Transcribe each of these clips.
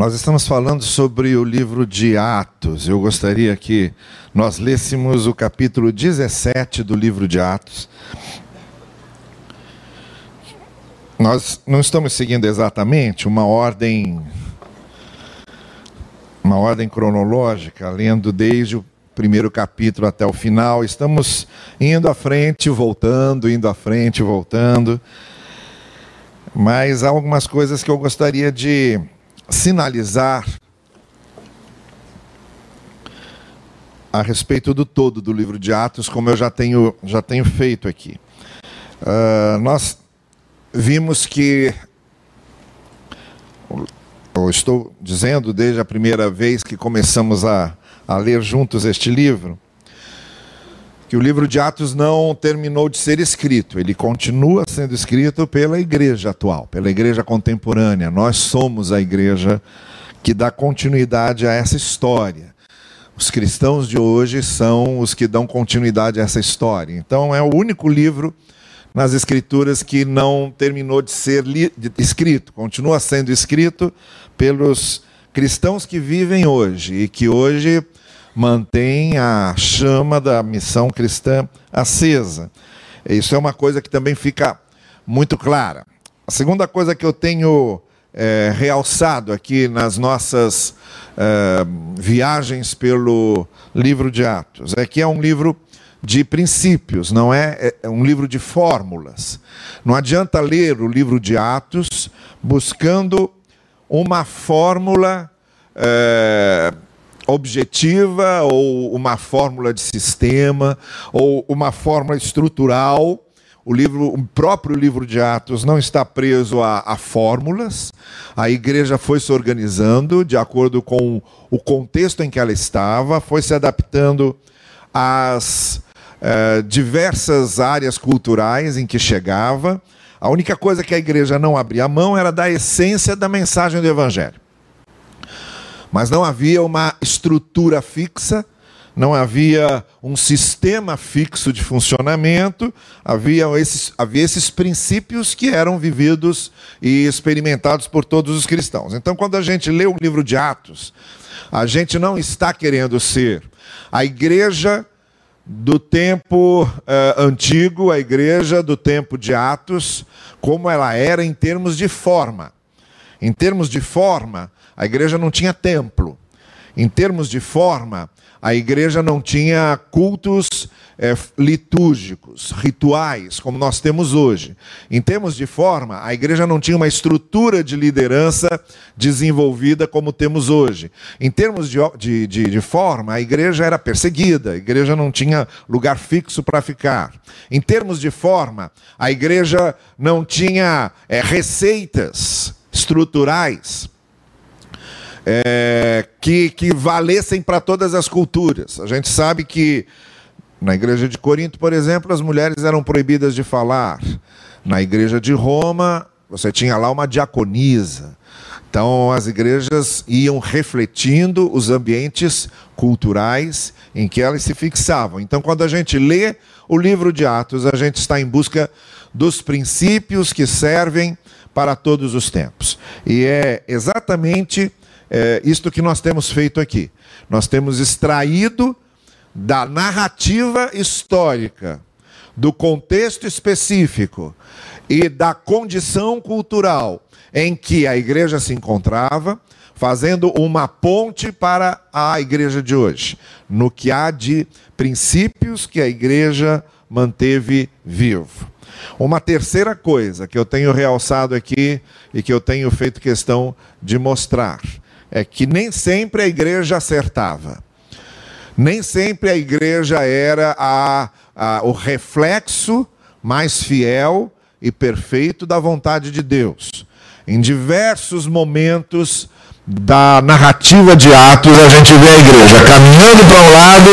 Nós estamos falando sobre o livro de Atos. Eu gostaria que nós lêssemos o capítulo 17 do livro de Atos. Nós não estamos seguindo exatamente uma ordem uma ordem cronológica, lendo desde o primeiro capítulo até o final. Estamos indo à frente, voltando, indo à frente, voltando. Mas há algumas coisas que eu gostaria de sinalizar a respeito do todo do livro de Atos, como eu já tenho, já tenho feito aqui. Uh, nós vimos que, eu estou dizendo desde a primeira vez que começamos a, a ler juntos este livro, que o livro de Atos não terminou de ser escrito, ele continua sendo escrito pela igreja atual, pela igreja contemporânea. Nós somos a igreja que dá continuidade a essa história. Os cristãos de hoje são os que dão continuidade a essa história. Então, é o único livro nas Escrituras que não terminou de ser escrito, continua sendo escrito pelos cristãos que vivem hoje e que hoje mantém a chama da missão cristã acesa. Isso é uma coisa que também fica muito clara. A segunda coisa que eu tenho é, realçado aqui nas nossas é, viagens pelo livro de Atos é que é um livro de princípios, não é, é, é um livro de fórmulas. Não adianta ler o livro de Atos buscando uma fórmula. É, objetiva ou uma fórmula de sistema ou uma fórmula estrutural. O, livro, o próprio livro de Atos não está preso a, a fórmulas. A igreja foi se organizando de acordo com o contexto em que ela estava, foi se adaptando às eh, diversas áreas culturais em que chegava. A única coisa que a igreja não abria mão era da essência da mensagem do Evangelho. Mas não havia uma estrutura fixa, não havia um sistema fixo de funcionamento, havia esses, havia esses princípios que eram vividos e experimentados por todos os cristãos. Então, quando a gente lê o livro de Atos, a gente não está querendo ser a igreja do tempo uh, antigo, a igreja do tempo de Atos, como ela era em termos de forma. Em termos de forma, a igreja não tinha templo. Em termos de forma, a igreja não tinha cultos é, litúrgicos, rituais, como nós temos hoje. Em termos de forma, a igreja não tinha uma estrutura de liderança desenvolvida como temos hoje. Em termos de, de, de, de forma, a igreja era perseguida, a igreja não tinha lugar fixo para ficar. Em termos de forma, a igreja não tinha é, receitas estruturais é, que, que valessem para todas as culturas. A gente sabe que na igreja de Corinto, por exemplo, as mulheres eram proibidas de falar. Na igreja de Roma, você tinha lá uma diaconisa. Então, as igrejas iam refletindo os ambientes culturais em que elas se fixavam. Então, quando a gente lê o livro de Atos, a gente está em busca dos princípios que servem para todos os tempos. E é exatamente é, isto que nós temos feito aqui. Nós temos extraído da narrativa histórica, do contexto específico e da condição cultural em que a igreja se encontrava, fazendo uma ponte para a igreja de hoje, no que há de princípios que a igreja manteve vivo. Uma terceira coisa que eu tenho realçado aqui e que eu tenho feito questão de mostrar é que nem sempre a igreja acertava. Nem sempre a igreja era a, a, o reflexo mais fiel e perfeito da vontade de Deus. Em diversos momentos da narrativa de Atos, a gente vê a igreja caminhando para um lado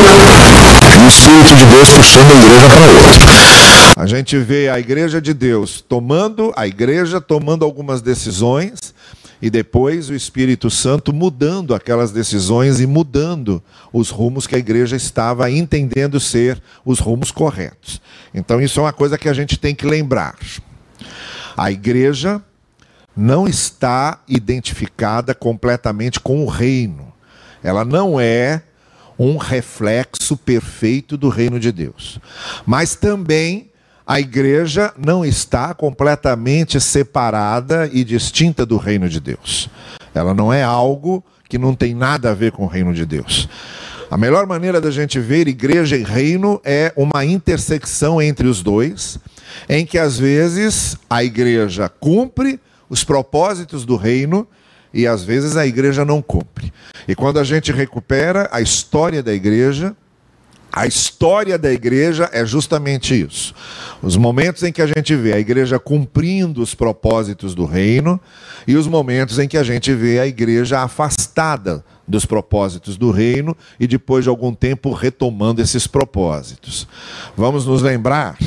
e o Espírito de Deus puxando a igreja para outro. A gente vê a igreja de Deus tomando, a igreja tomando algumas decisões e depois o Espírito Santo mudando aquelas decisões e mudando os rumos que a igreja estava entendendo ser os rumos corretos. Então, isso é uma coisa que a gente tem que lembrar. A igreja não está identificada completamente com o reino. Ela não é um reflexo perfeito do reino de Deus. Mas também a igreja não está completamente separada e distinta do reino de Deus. Ela não é algo que não tem nada a ver com o reino de Deus. A melhor maneira da gente ver igreja e reino é uma intersecção entre os dois, em que às vezes a igreja cumpre os propósitos do reino e às vezes a igreja não cumpre. E quando a gente recupera a história da igreja, a história da igreja é justamente isso. Os momentos em que a gente vê a igreja cumprindo os propósitos do reino e os momentos em que a gente vê a igreja afastada dos propósitos do reino e depois de algum tempo retomando esses propósitos. Vamos nos lembrar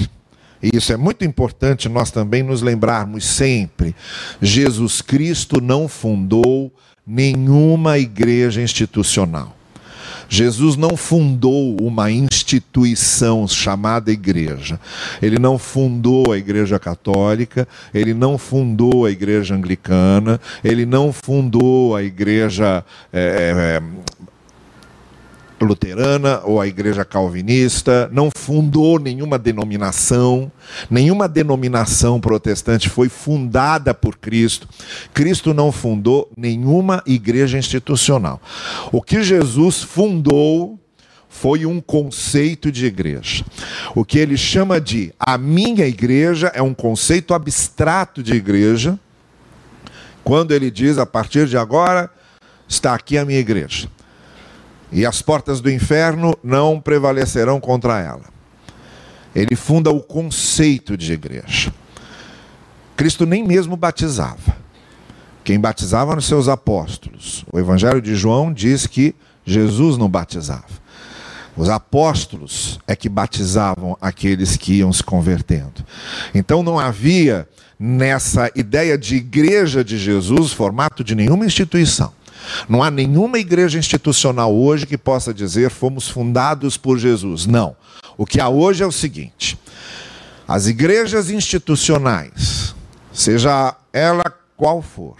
e isso é muito importante nós também nos lembrarmos sempre. Jesus Cristo não fundou nenhuma igreja institucional. Jesus não fundou uma instituição chamada igreja. Ele não fundou a igreja católica, ele não fundou a igreja anglicana, ele não fundou a igreja é, luterana ou a igreja calvinista, não fundou nenhuma denominação, nenhuma denominação protestante foi fundada por Cristo. Cristo não fundou nenhuma igreja institucional. O que Jesus fundou foi um conceito de igreja. O que ele chama de a minha igreja é um conceito abstrato de igreja. Quando ele diz a partir de agora está aqui a minha igreja e as portas do inferno não prevalecerão contra ela. Ele funda o conceito de igreja. Cristo nem mesmo batizava. Quem batizava eram seus apóstolos. O Evangelho de João diz que Jesus não batizava. Os apóstolos é que batizavam aqueles que iam se convertendo. Então não havia nessa ideia de igreja de Jesus formato de nenhuma instituição. Não há nenhuma igreja institucional hoje que possa dizer fomos fundados por Jesus. Não. O que há hoje é o seguinte: as igrejas institucionais, seja ela qual for,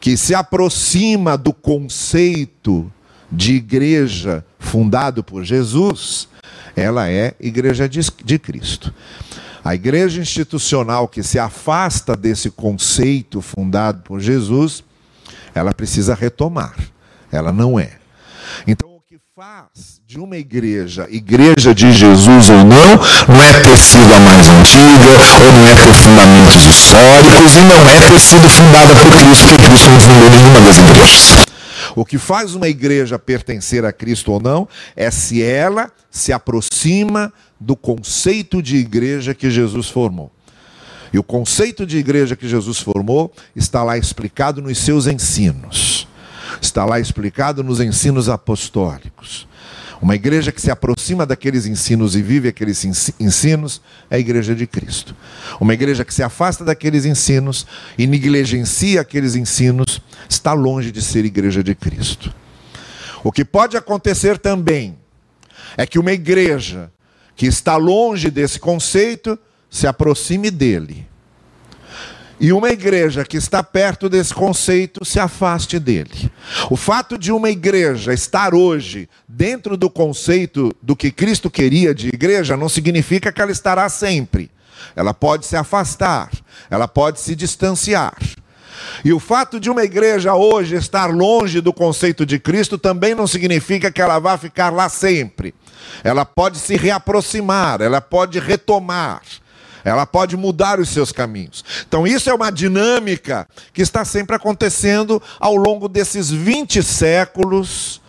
que se aproxima do conceito de igreja fundado por Jesus, ela é igreja de, de Cristo. A igreja institucional que se afasta desse conceito fundado por Jesus ela precisa retomar. Ela não é. Então, o que faz de uma igreja, igreja de Jesus ou não, não é ter sido a mais antiga, ou não é ter fundamentos históricos, e não é ter sido fundada por Cristo, porque Cristo não fundou nenhuma das igrejas. O que faz uma igreja pertencer a Cristo ou não é se ela se aproxima do conceito de igreja que Jesus formou. E o conceito de igreja que Jesus formou está lá explicado nos seus ensinos. Está lá explicado nos ensinos apostólicos. Uma igreja que se aproxima daqueles ensinos e vive aqueles ensinos é a igreja de Cristo. Uma igreja que se afasta daqueles ensinos e negligencia aqueles ensinos está longe de ser igreja de Cristo. O que pode acontecer também é que uma igreja que está longe desse conceito se aproxime dele. E uma igreja que está perto desse conceito se afaste dele. O fato de uma igreja estar hoje dentro do conceito do que Cristo queria de igreja não significa que ela estará sempre. Ela pode se afastar, ela pode se distanciar. E o fato de uma igreja hoje estar longe do conceito de Cristo também não significa que ela vá ficar lá sempre. Ela pode se reaproximar, ela pode retomar ela pode mudar os seus caminhos. Então, isso é uma dinâmica que está sempre acontecendo ao longo desses 20 séculos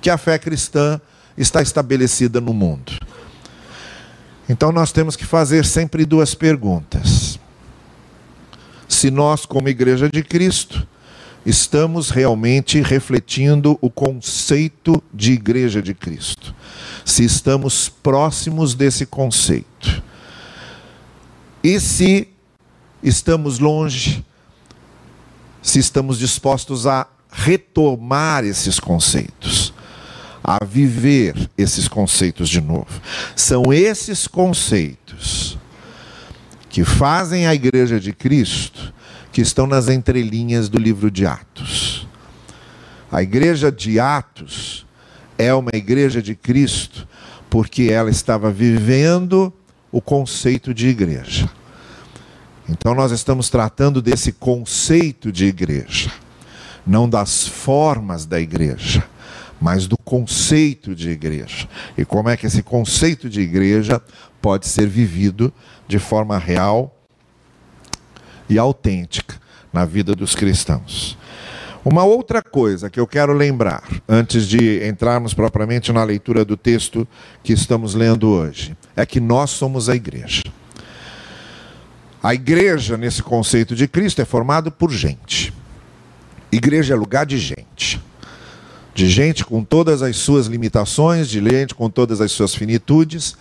que a fé cristã está estabelecida no mundo. Então, nós temos que fazer sempre duas perguntas. Se nós, como Igreja de Cristo, estamos realmente refletindo o conceito de Igreja de Cristo, se estamos próximos desse conceito. E se estamos longe, se estamos dispostos a retomar esses conceitos, a viver esses conceitos de novo. São esses conceitos que fazem a igreja de Cristo, que estão nas entrelinhas do livro de Atos. A igreja de Atos é uma igreja de Cristo porque ela estava vivendo o conceito de igreja. Então nós estamos tratando desse conceito de igreja, não das formas da igreja, mas do conceito de igreja. E como é que esse conceito de igreja pode ser vivido de forma real e autêntica na vida dos cristãos. Uma outra coisa que eu quero lembrar, antes de entrarmos propriamente na leitura do texto que estamos lendo hoje, é que nós somos a igreja. A igreja, nesse conceito de Cristo, é formado por gente. Igreja é lugar de gente. De gente com todas as suas limitações, de gente com todas as suas finitudes,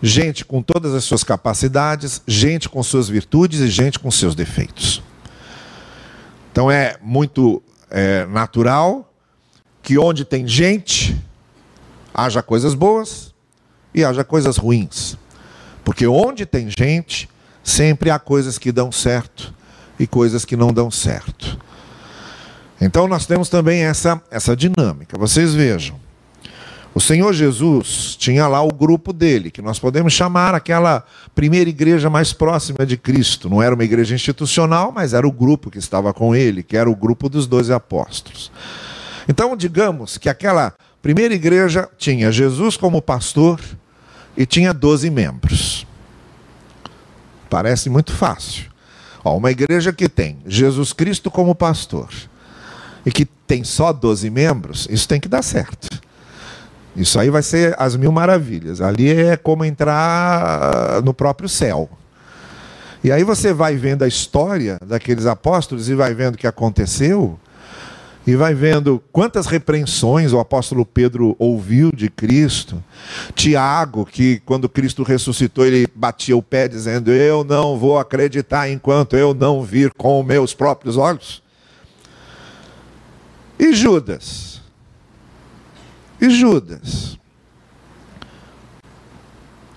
gente com todas as suas capacidades, gente com suas virtudes e gente com seus defeitos. Então é muito é, natural que onde tem gente, haja coisas boas e haja coisas ruins. Porque onde tem gente, sempre há coisas que dão certo e coisas que não dão certo. Então nós temos também essa, essa dinâmica. Vocês vejam. O Senhor Jesus tinha lá o grupo dele, que nós podemos chamar aquela primeira igreja mais próxima de Cristo. Não era uma igreja institucional, mas era o grupo que estava com ele, que era o grupo dos doze apóstolos. Então, digamos que aquela primeira igreja tinha Jesus como pastor e tinha doze membros. Parece muito fácil. Ó, uma igreja que tem Jesus Cristo como pastor e que tem só 12 membros, isso tem que dar certo. Isso aí vai ser as mil maravilhas. Ali é como entrar no próprio céu. E aí você vai vendo a história daqueles apóstolos e vai vendo o que aconteceu, e vai vendo quantas repreensões o apóstolo Pedro ouviu de Cristo. Tiago, que quando Cristo ressuscitou, ele batia o pé dizendo: Eu não vou acreditar enquanto eu não vir com meus próprios olhos. E Judas e Judas.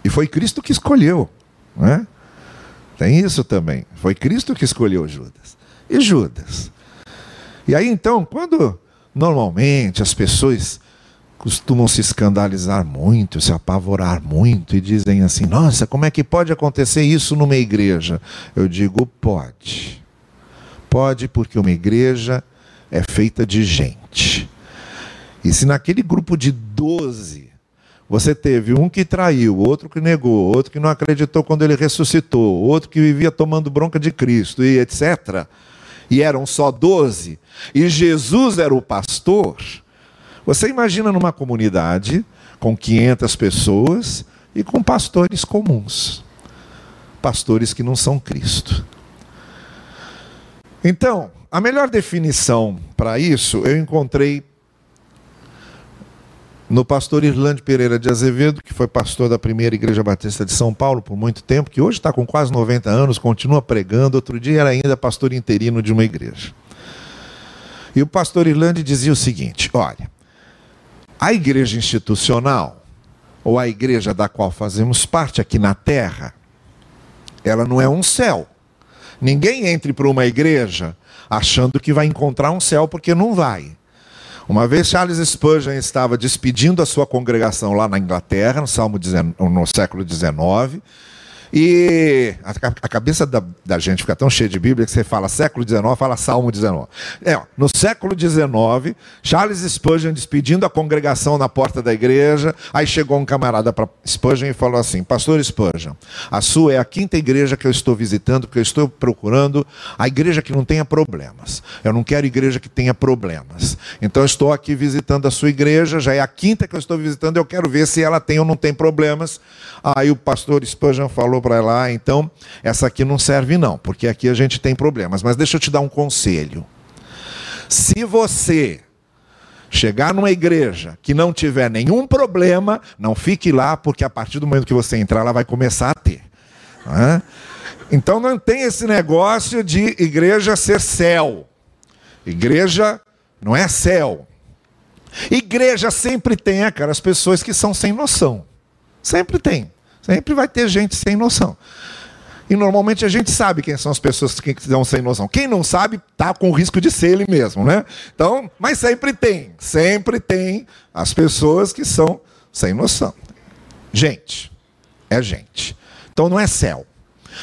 E foi Cristo que escolheu. Né? Tem isso também. Foi Cristo que escolheu Judas. E Judas. E aí então, quando normalmente as pessoas costumam se escandalizar muito, se apavorar muito e dizem assim: nossa, como é que pode acontecer isso numa igreja? Eu digo: pode. Pode, porque uma igreja é feita de gente. E se naquele grupo de 12 você teve um que traiu, outro que negou, outro que não acreditou quando ele ressuscitou, outro que vivia tomando bronca de Cristo e etc. E eram só 12, e Jesus era o pastor. Você imagina numa comunidade com 500 pessoas e com pastores comuns. Pastores que não são Cristo. Então, a melhor definição para isso eu encontrei no pastor Irlande Pereira de Azevedo, que foi pastor da primeira Igreja Batista de São Paulo por muito tempo, que hoje está com quase 90 anos, continua pregando. Outro dia era ainda pastor interino de uma igreja. E o pastor Irlande dizia o seguinte: olha, a igreja institucional, ou a igreja da qual fazemos parte aqui na terra, ela não é um céu. Ninguém entre para uma igreja achando que vai encontrar um céu, porque não vai. Uma vez Charles Spurgeon estava despedindo a sua congregação lá na Inglaterra, no, Salmo, no século XIX, e a, a cabeça da, da, gente fica tão cheia de Bíblia que você fala século XIX, fala Salmo 19. É, ó, no século XIX, Charles Spurgeon despedindo a congregação na porta da igreja, aí chegou um camarada para Spurgeon e falou assim: Pastor Spurgeon, a sua é a quinta igreja que eu estou visitando, porque eu estou procurando a igreja que não tenha problemas. Eu não quero igreja que tenha problemas. Então eu estou aqui visitando a sua igreja, já é a quinta que eu estou visitando, eu quero ver se ela tem ou não tem problemas. Aí o pastor Spurgeon falou para lá, então essa aqui não serve não, porque aqui a gente tem problemas. Mas deixa eu te dar um conselho. Se você chegar numa igreja que não tiver nenhum problema, não fique lá, porque a partir do momento que você entrar, ela vai começar a ter. Então não tem esse negócio de igreja ser céu. Igreja não é céu. Igreja sempre tem aquelas pessoas que são sem noção. Sempre tem. Sempre vai ter gente sem noção. E normalmente a gente sabe quem são as pessoas que estão sem noção. Quem não sabe, tá com risco de ser ele mesmo, né? Então, mas sempre tem, sempre tem as pessoas que são sem noção. Gente, é gente. Então não é céu.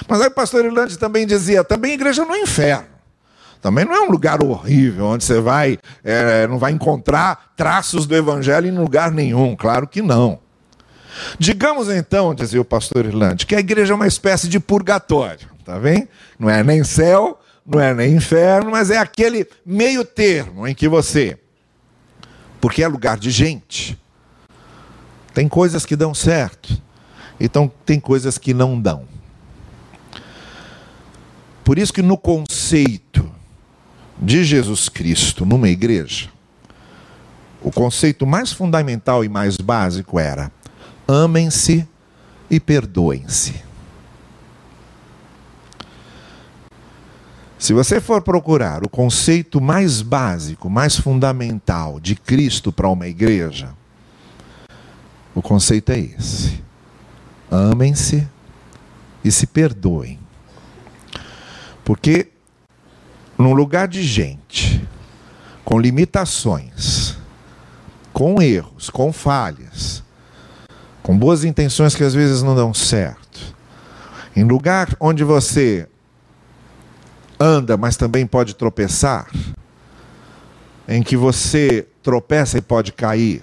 Mas aí o pastor Irlande também dizia, também a igreja não é inferno. Também não é um lugar horrível, onde você vai, é, não vai encontrar traços do evangelho em lugar nenhum. Claro que não. Digamos então, dizia o pastor Irlande, que a igreja é uma espécie de purgatório, tá vendo? Não é nem céu, não é nem inferno, mas é aquele meio termo em que você, porque é lugar de gente, tem coisas que dão certo, então tem coisas que não dão. Por isso que no conceito de Jesus Cristo numa igreja, o conceito mais fundamental e mais básico era amem-se e perdoem-se. Se você for procurar o conceito mais básico, mais fundamental de Cristo para uma igreja, o conceito é esse: amem-se e se perdoem. Porque num lugar de gente, com limitações, com erros, com falhas, com boas intenções que às vezes não dão certo. Em lugar onde você anda, mas também pode tropeçar, em que você tropeça e pode cair,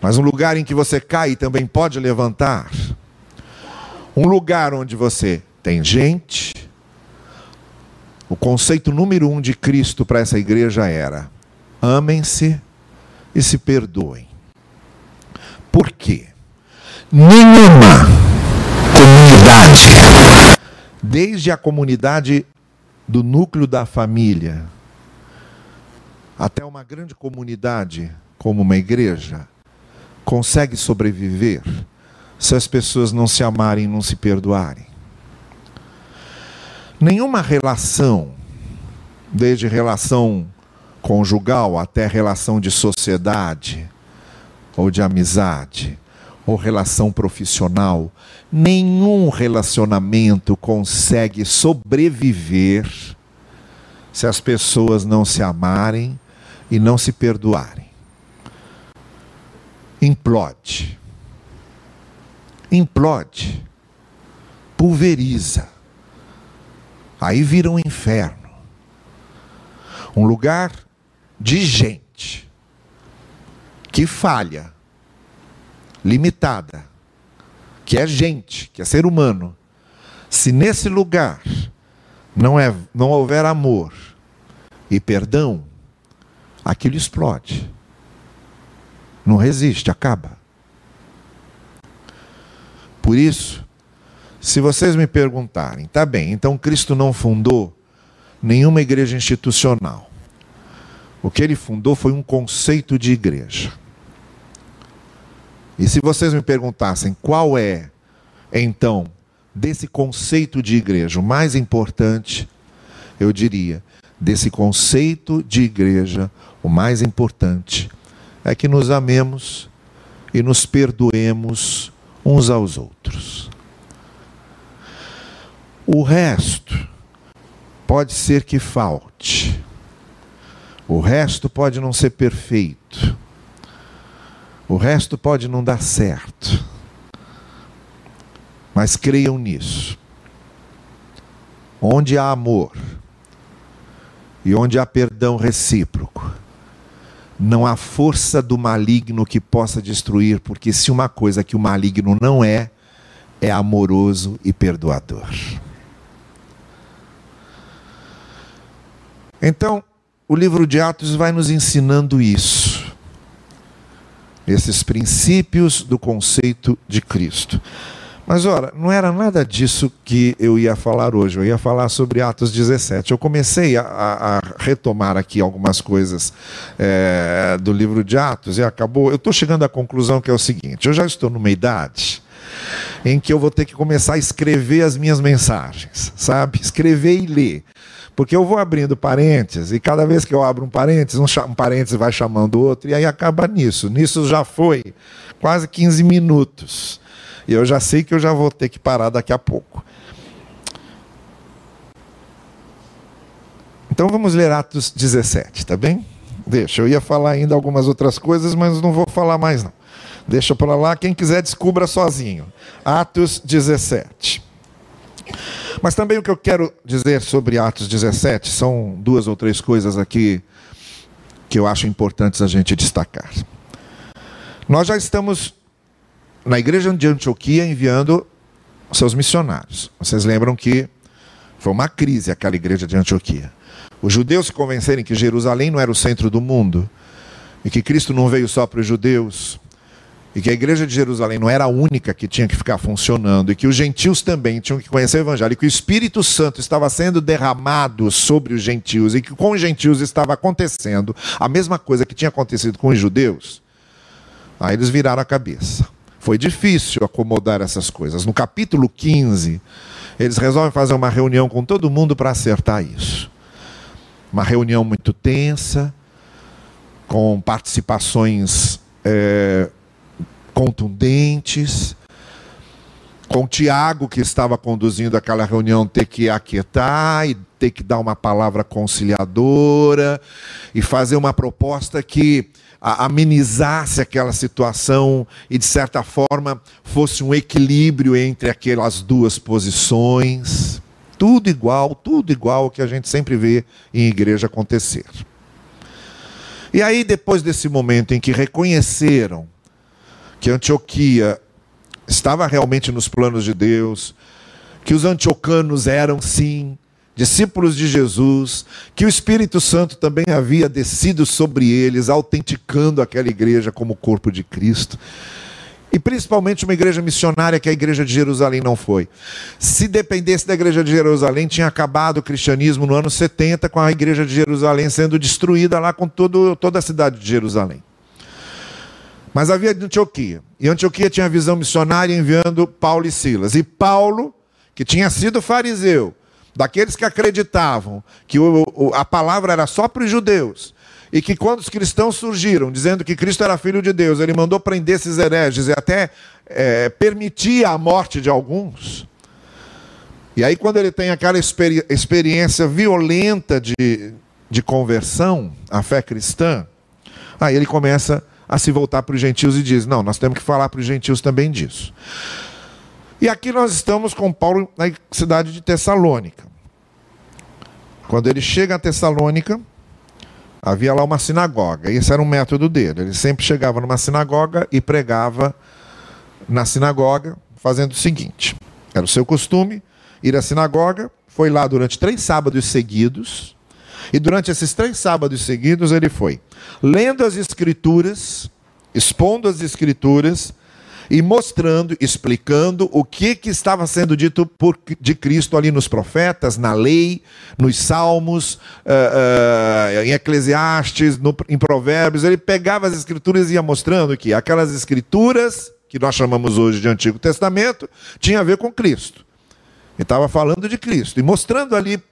mas um lugar em que você cai e também pode levantar, um lugar onde você tem gente. O conceito número um de Cristo para essa igreja era: amem-se e se perdoem. Por quê? Nenhuma comunidade, desde a comunidade do núcleo da família até uma grande comunidade como uma igreja, consegue sobreviver se as pessoas não se amarem, não se perdoarem. Nenhuma relação, desde relação conjugal até relação de sociedade ou de amizade, ou relação profissional, nenhum relacionamento consegue sobreviver se as pessoas não se amarem e não se perdoarem. Implode. Implode. Pulveriza. Aí vira um inferno. Um lugar de gente que falha limitada, que é gente, que é ser humano, se nesse lugar não, é, não houver amor e perdão, aquilo explode. Não resiste, acaba. Por isso, se vocês me perguntarem, tá bem, então Cristo não fundou nenhuma igreja institucional. O que ele fundou foi um conceito de igreja. E se vocês me perguntassem qual é, então, desse conceito de igreja o mais importante, eu diria: desse conceito de igreja, o mais importante é que nos amemos e nos perdoemos uns aos outros. O resto pode ser que falte. O resto pode não ser perfeito. O resto pode não dar certo. Mas creiam nisso. Onde há amor e onde há perdão recíproco, não há força do maligno que possa destruir, porque se uma coisa que o maligno não é, é amoroso e perdoador. Então, o livro de Atos vai nos ensinando isso esses princípios do conceito de Cristo. Mas ora, não era nada disso que eu ia falar hoje. Eu ia falar sobre Atos 17. Eu comecei a, a retomar aqui algumas coisas é, do livro de Atos e acabou. Eu estou chegando à conclusão que é o seguinte: eu já estou numa idade em que eu vou ter que começar a escrever as minhas mensagens, sabe? Escrever e ler. Porque eu vou abrindo parênteses, e cada vez que eu abro um parênteses, um, um parênteses vai chamando outro, e aí acaba nisso. Nisso já foi quase 15 minutos. E eu já sei que eu já vou ter que parar daqui a pouco. Então vamos ler Atos 17, tá bem? Deixa, eu ia falar ainda algumas outras coisas, mas não vou falar mais não. Deixa para lá, quem quiser descubra sozinho. Atos 17. Mas também o que eu quero dizer sobre Atos 17 são duas ou três coisas aqui que eu acho importantes a gente destacar. Nós já estamos na igreja de Antioquia enviando seus missionários. Vocês lembram que foi uma crise aquela igreja de Antioquia. Os judeus se convencerem que Jerusalém não era o centro do mundo e que Cristo não veio só para os judeus, e que a igreja de Jerusalém não era a única que tinha que ficar funcionando, e que os gentios também tinham que conhecer o evangelho, e que o Espírito Santo estava sendo derramado sobre os gentios, e que com os gentios estava acontecendo a mesma coisa que tinha acontecido com os judeus, aí eles viraram a cabeça. Foi difícil acomodar essas coisas. No capítulo 15, eles resolvem fazer uma reunião com todo mundo para acertar isso. Uma reunião muito tensa, com participações é, contundentes, com Tiago, que estava conduzindo aquela reunião, ter que aquietar e ter que dar uma palavra conciliadora e fazer uma proposta que amenizasse aquela situação e, de certa forma, fosse um equilíbrio entre aquelas duas posições. Tudo igual, tudo igual ao que a gente sempre vê em igreja acontecer. E aí, depois desse momento em que reconheceram que Antioquia estava realmente nos planos de Deus, que os antiocanos eram sim discípulos de Jesus, que o Espírito Santo também havia descido sobre eles, autenticando aquela igreja como corpo de Cristo. E principalmente uma igreja missionária que a igreja de Jerusalém não foi. Se dependesse da igreja de Jerusalém, tinha acabado o cristianismo no ano 70, com a igreja de Jerusalém sendo destruída lá com todo, toda a cidade de Jerusalém. Mas havia Antioquia. E Antioquia tinha visão missionária enviando Paulo e Silas. E Paulo, que tinha sido fariseu, daqueles que acreditavam que o, o, a palavra era só para os judeus, e que quando os cristãos surgiram dizendo que Cristo era filho de Deus, ele mandou prender esses hereges e até é, permitia a morte de alguns. E aí, quando ele tem aquela experi experiência violenta de, de conversão à fé cristã, aí ele começa a a se voltar para os gentios e diz: não, nós temos que falar para os gentios também disso. E aqui nós estamos com Paulo na cidade de Tessalônica. Quando ele chega a Tessalônica, havia lá uma sinagoga. Esse era um método dele. Ele sempre chegava numa sinagoga e pregava na sinagoga, fazendo o seguinte: era o seu costume ir à sinagoga. Foi lá durante três sábados seguidos e durante esses três sábados seguidos ele foi lendo as Escrituras, expondo as Escrituras e mostrando, explicando o que, que estava sendo dito por, de Cristo ali nos profetas, na lei, nos salmos, uh, uh, em Eclesiastes, no, em Provérbios. Ele pegava as Escrituras e ia mostrando que aquelas Escrituras, que nós chamamos hoje de Antigo Testamento, tinha a ver com Cristo. Ele estava falando de Cristo e mostrando ali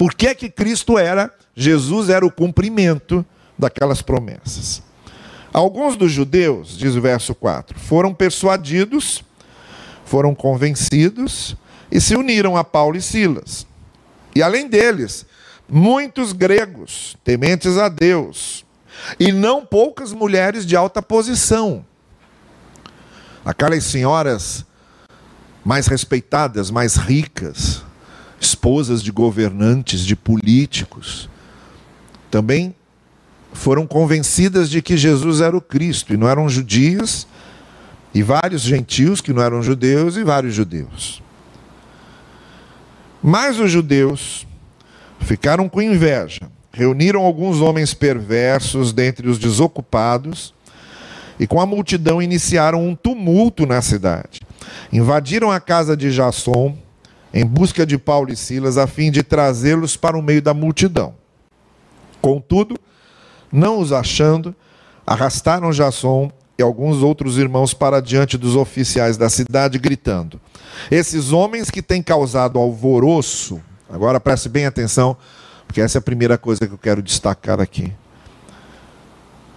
por que, que Cristo era, Jesus era o cumprimento daquelas promessas. Alguns dos judeus, diz o verso 4, foram persuadidos, foram convencidos e se uniram a Paulo e Silas. E além deles, muitos gregos, tementes a Deus, e não poucas mulheres de alta posição. Aquelas senhoras mais respeitadas, mais ricas, esposas de governantes, de políticos, também foram convencidas de que Jesus era o Cristo, e não eram judios, e vários gentios que não eram judeus, e vários judeus. Mas os judeus ficaram com inveja, reuniram alguns homens perversos dentre os desocupados, e com a multidão iniciaram um tumulto na cidade. Invadiram a casa de Jasson, em busca de Paulo e Silas, a fim de trazê-los para o meio da multidão. Contudo, não os achando, arrastaram Jasson e alguns outros irmãos para diante dos oficiais da cidade, gritando: Esses homens que têm causado alvoroço, agora preste bem atenção, porque essa é a primeira coisa que eu quero destacar aqui.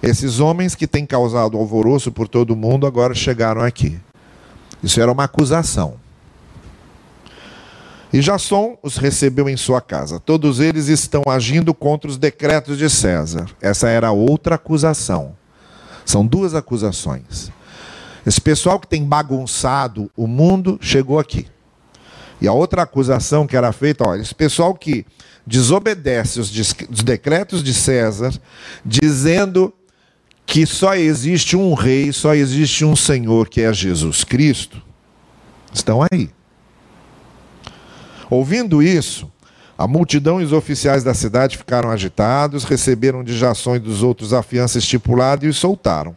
Esses homens que têm causado alvoroço por todo o mundo agora chegaram aqui. Isso era uma acusação. E Jasson os recebeu em sua casa. Todos eles estão agindo contra os decretos de César. Essa era outra acusação. São duas acusações. Esse pessoal que tem bagunçado o mundo chegou aqui. E a outra acusação que era feita, olha, esse pessoal que desobedece os, os decretos de César, dizendo que só existe um rei, só existe um Senhor, que é Jesus Cristo, estão aí. Ouvindo isso, a multidão e os oficiais da cidade ficaram agitados, receberam de Jação e dos outros a fiança estipulada e os soltaram.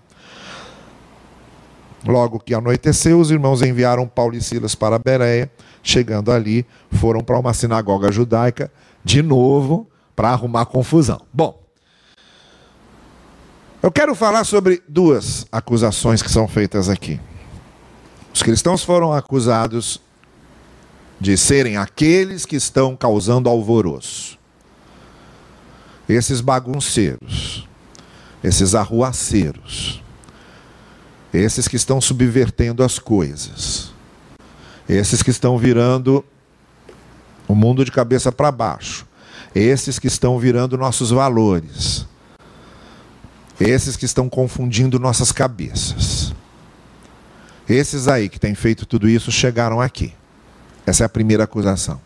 Logo que anoiteceu, os irmãos enviaram Paulo e Silas para Bereia. Chegando ali, foram para uma sinagoga judaica, de novo, para arrumar confusão. Bom, eu quero falar sobre duas acusações que são feitas aqui. Os cristãos foram acusados de serem aqueles que estão causando alvoroço. Esses bagunceiros, esses arruaceiros, esses que estão subvertendo as coisas, esses que estão virando o mundo de cabeça para baixo, esses que estão virando nossos valores, esses que estão confundindo nossas cabeças. Esses aí que têm feito tudo isso chegaram aqui. Essa é a primeira acusação.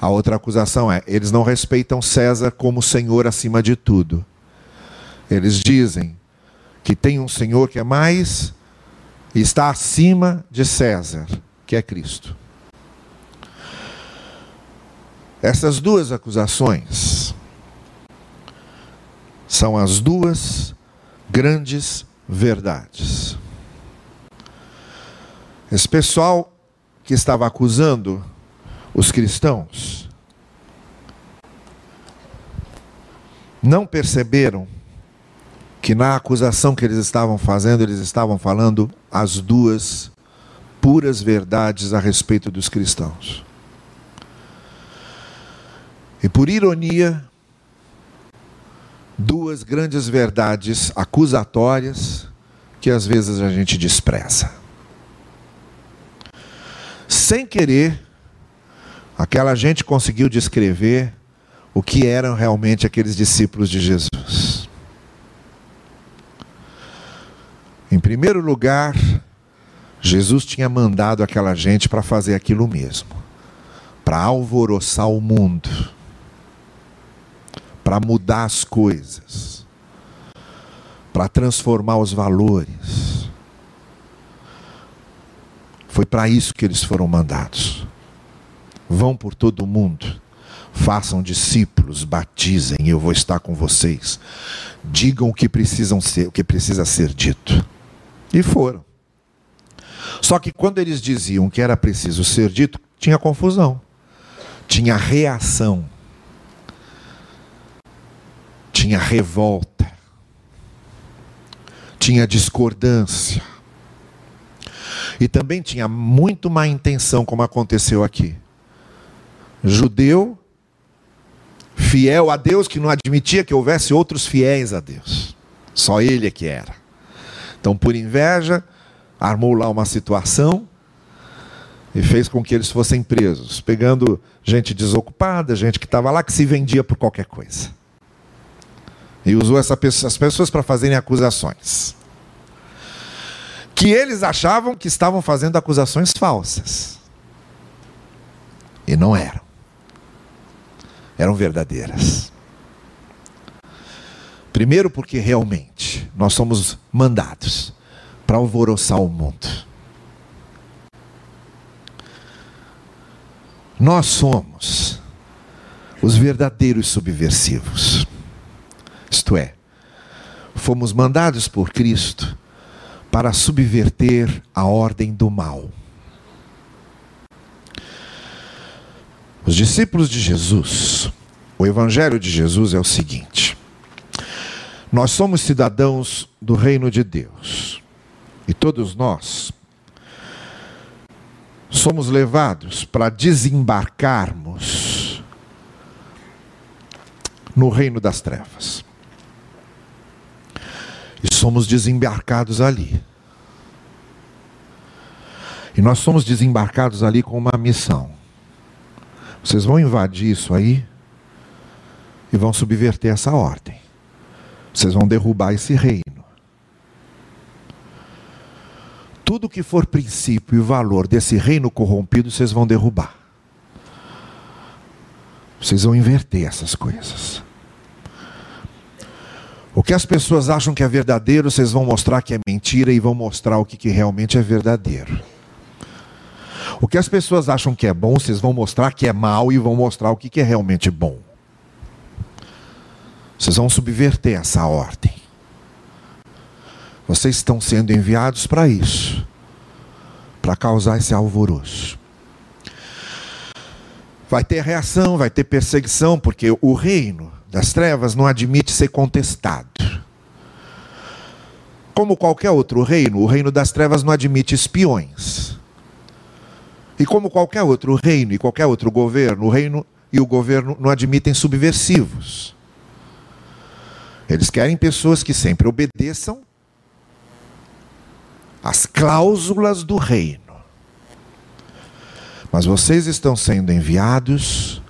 A outra acusação é: eles não respeitam César como Senhor acima de tudo. Eles dizem que tem um Senhor que é mais e está acima de César, que é Cristo. Essas duas acusações são as duas grandes verdades. Esse pessoal que estava acusando os cristãos não perceberam que na acusação que eles estavam fazendo, eles estavam falando as duas puras verdades a respeito dos cristãos. E por ironia, duas grandes verdades acusatórias que às vezes a gente despreza sem querer, aquela gente conseguiu descrever o que eram realmente aqueles discípulos de Jesus. Em primeiro lugar, Jesus tinha mandado aquela gente para fazer aquilo mesmo, para alvoroçar o mundo, para mudar as coisas, para transformar os valores foi para isso que eles foram mandados. Vão por todo o mundo, façam discípulos, batizem, eu vou estar com vocês. Digam o que precisam ser, o que precisa ser dito. E foram. Só que quando eles diziam que era preciso ser dito, tinha confusão. Tinha reação. Tinha revolta. Tinha discordância e também tinha muito má intenção, como aconteceu aqui. Judeu, fiel a Deus, que não admitia que houvesse outros fiéis a Deus. Só ele é que era. Então, por inveja, armou lá uma situação e fez com que eles fossem presos, pegando gente desocupada, gente que estava lá, que se vendia por qualquer coisa. E usou essa, essas pessoas para fazerem acusações que eles achavam que estavam fazendo acusações falsas. E não eram. Eram verdadeiras. Primeiro, porque realmente nós somos mandados para alvoroçar o mundo. Nós somos os verdadeiros subversivos. Isto é, fomos mandados por Cristo para subverter a ordem do mal. Os discípulos de Jesus, o Evangelho de Jesus é o seguinte: nós somos cidadãos do reino de Deus e todos nós somos levados para desembarcarmos no reino das trevas e somos desembarcados ali. E nós somos desembarcados ali com uma missão. Vocês vão invadir isso aí e vão subverter essa ordem. Vocês vão derrubar esse reino. Tudo que for princípio e valor desse reino corrompido, vocês vão derrubar. Vocês vão inverter essas coisas. O que as pessoas acham que é verdadeiro, vocês vão mostrar que é mentira e vão mostrar o que, que realmente é verdadeiro. O que as pessoas acham que é bom, vocês vão mostrar que é mal e vão mostrar o que, que é realmente bom. Vocês vão subverter essa ordem. Vocês estão sendo enviados para isso para causar esse alvoroço. Vai ter reação, vai ter perseguição, porque o reino das trevas não admite ser contestado. Como qualquer outro reino, o reino das trevas não admite espiões. E como qualquer outro reino e qualquer outro governo, o reino e o governo não admitem subversivos. Eles querem pessoas que sempre obedeçam as cláusulas do reino. Mas vocês estão sendo enviados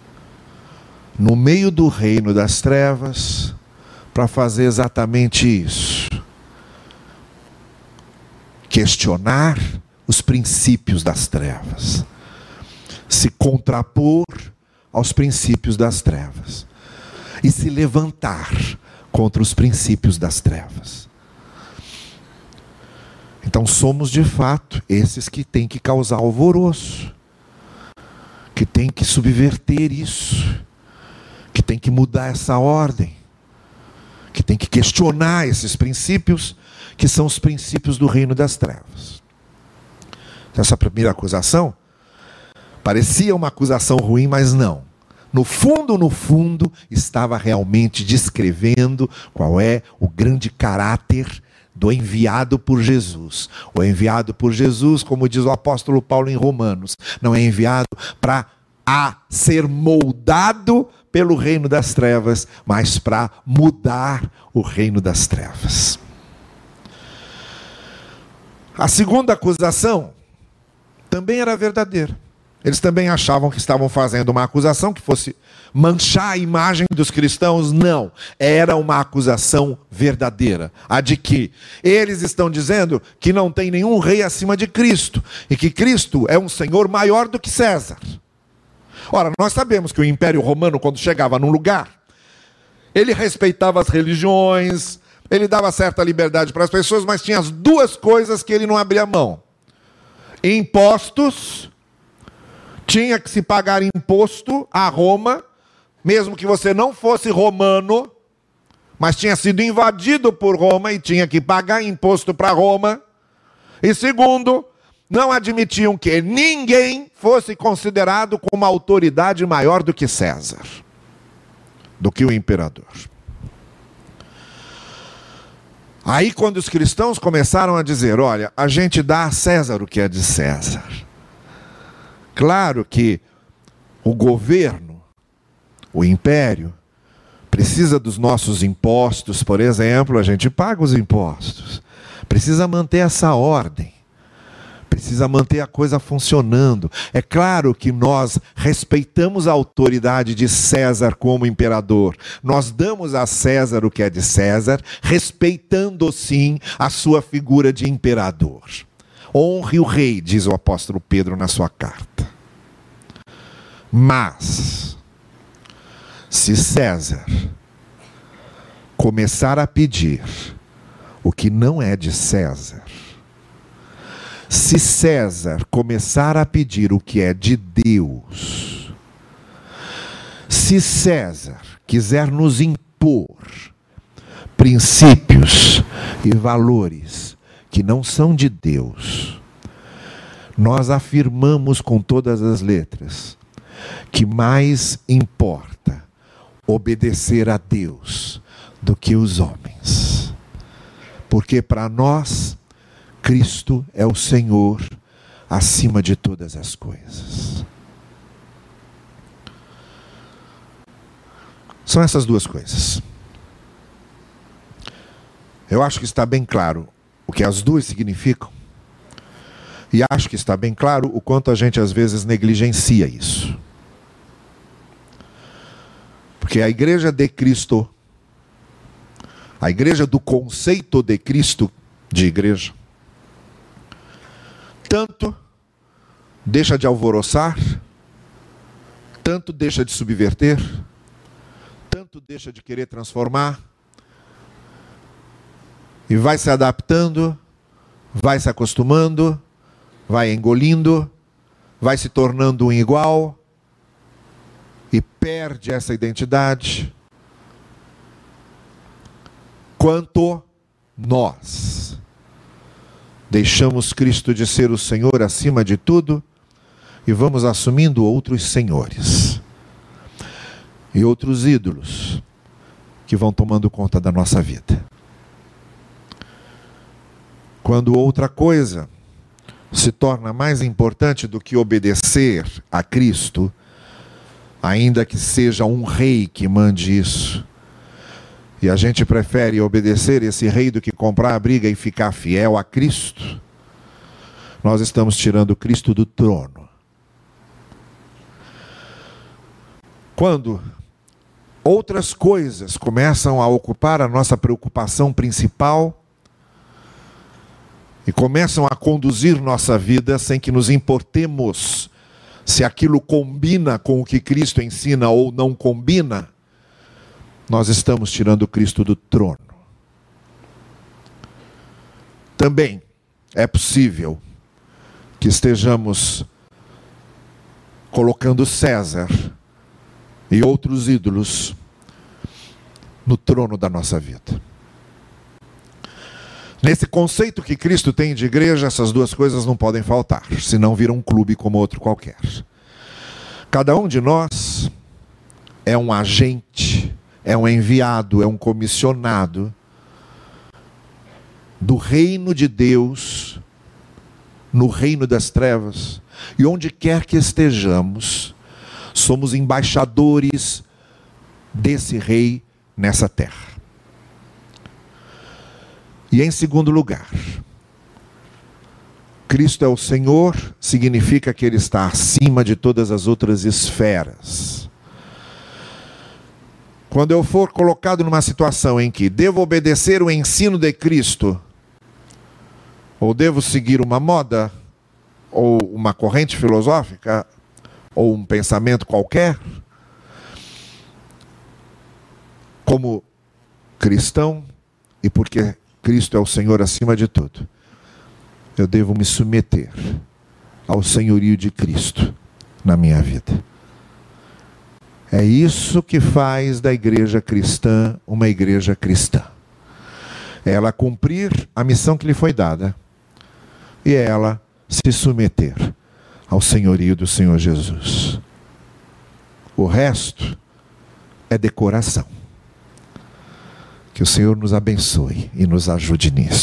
no meio do reino das trevas para fazer exatamente isso. Questionar os princípios das trevas. Se contrapor aos princípios das trevas. E se levantar contra os princípios das trevas. Então somos de fato esses que têm que causar alvoroço, que têm que subverter isso, que têm que mudar essa ordem, que têm que questionar esses princípios, que são os princípios do reino das trevas. Então, essa primeira acusação parecia uma acusação ruim, mas não. No fundo, no fundo, estava realmente descrevendo qual é o grande caráter do enviado por Jesus. O enviado por Jesus, como diz o apóstolo Paulo em Romanos, não é enviado para a ser moldado pelo reino das trevas, mas para mudar o reino das trevas. A segunda acusação também era verdadeira. Eles também achavam que estavam fazendo uma acusação que fosse manchar a imagem dos cristãos. Não, era uma acusação verdadeira. A de que eles estão dizendo que não tem nenhum rei acima de Cristo e que Cristo é um senhor maior do que César. Ora, nós sabemos que o Império Romano, quando chegava num lugar, ele respeitava as religiões, ele dava certa liberdade para as pessoas, mas tinha as duas coisas que ele não abria mão: impostos tinha que se pagar imposto a Roma, mesmo que você não fosse romano, mas tinha sido invadido por Roma e tinha que pagar imposto para Roma. E segundo, não admitiam que ninguém fosse considerado como uma autoridade maior do que César, do que o imperador. Aí, quando os cristãos começaram a dizer: olha, a gente dá a César o que é de César. Claro que o governo, o império, precisa dos nossos impostos, por exemplo, a gente paga os impostos. Precisa manter essa ordem. Precisa manter a coisa funcionando. É claro que nós respeitamos a autoridade de César como imperador. Nós damos a César o que é de César, respeitando sim a sua figura de imperador. Honre o rei, diz o apóstolo Pedro na sua carta. Mas, se César começar a pedir o que não é de César, se César começar a pedir o que é de Deus, se César quiser nos impor princípios e valores que não são de Deus, nós afirmamos com todas as letras que mais importa obedecer a Deus do que os homens. Porque para nós, Cristo é o Senhor acima de todas as coisas. São essas duas coisas. Eu acho que está bem claro o que as duas significam. E acho que está bem claro o quanto a gente às vezes negligencia isso. Porque a igreja de Cristo, a igreja do conceito de Cristo de igreja, tanto deixa de alvoroçar, tanto deixa de subverter, tanto deixa de querer transformar, e vai se adaptando, vai se acostumando, vai engolindo, vai se tornando um igual e perde essa identidade. Quanto nós deixamos Cristo de ser o Senhor acima de tudo e vamos assumindo outros senhores e outros ídolos que vão tomando conta da nossa vida. Quando outra coisa se torna mais importante do que obedecer a Cristo, ainda que seja um rei que mande isso, e a gente prefere obedecer esse rei do que comprar a briga e ficar fiel a Cristo, nós estamos tirando Cristo do trono. Quando outras coisas começam a ocupar a nossa preocupação principal, e começam a conduzir nossa vida sem que nos importemos se aquilo combina com o que Cristo ensina ou não combina, nós estamos tirando Cristo do trono. Também é possível que estejamos colocando César e outros ídolos no trono da nossa vida. Nesse conceito que Cristo tem de igreja, essas duas coisas não podem faltar, senão vira um clube como outro qualquer. Cada um de nós é um agente, é um enviado, é um comissionado do reino de Deus no reino das trevas. E onde quer que estejamos, somos embaixadores desse rei nessa terra. E em segundo lugar, Cristo é o Senhor, significa que Ele está acima de todas as outras esferas. Quando eu for colocado numa situação em que devo obedecer o ensino de Cristo, ou devo seguir uma moda, ou uma corrente filosófica, ou um pensamento qualquer, como cristão, e porque Cristo é o Senhor acima de tudo. Eu devo me submeter ao senhorio de Cristo na minha vida. É isso que faz da igreja cristã uma igreja cristã. É ela cumprir a missão que lhe foi dada e é ela se submeter ao senhorio do Senhor Jesus. O resto é decoração. Que o Senhor nos abençoe e nos ajude nisso.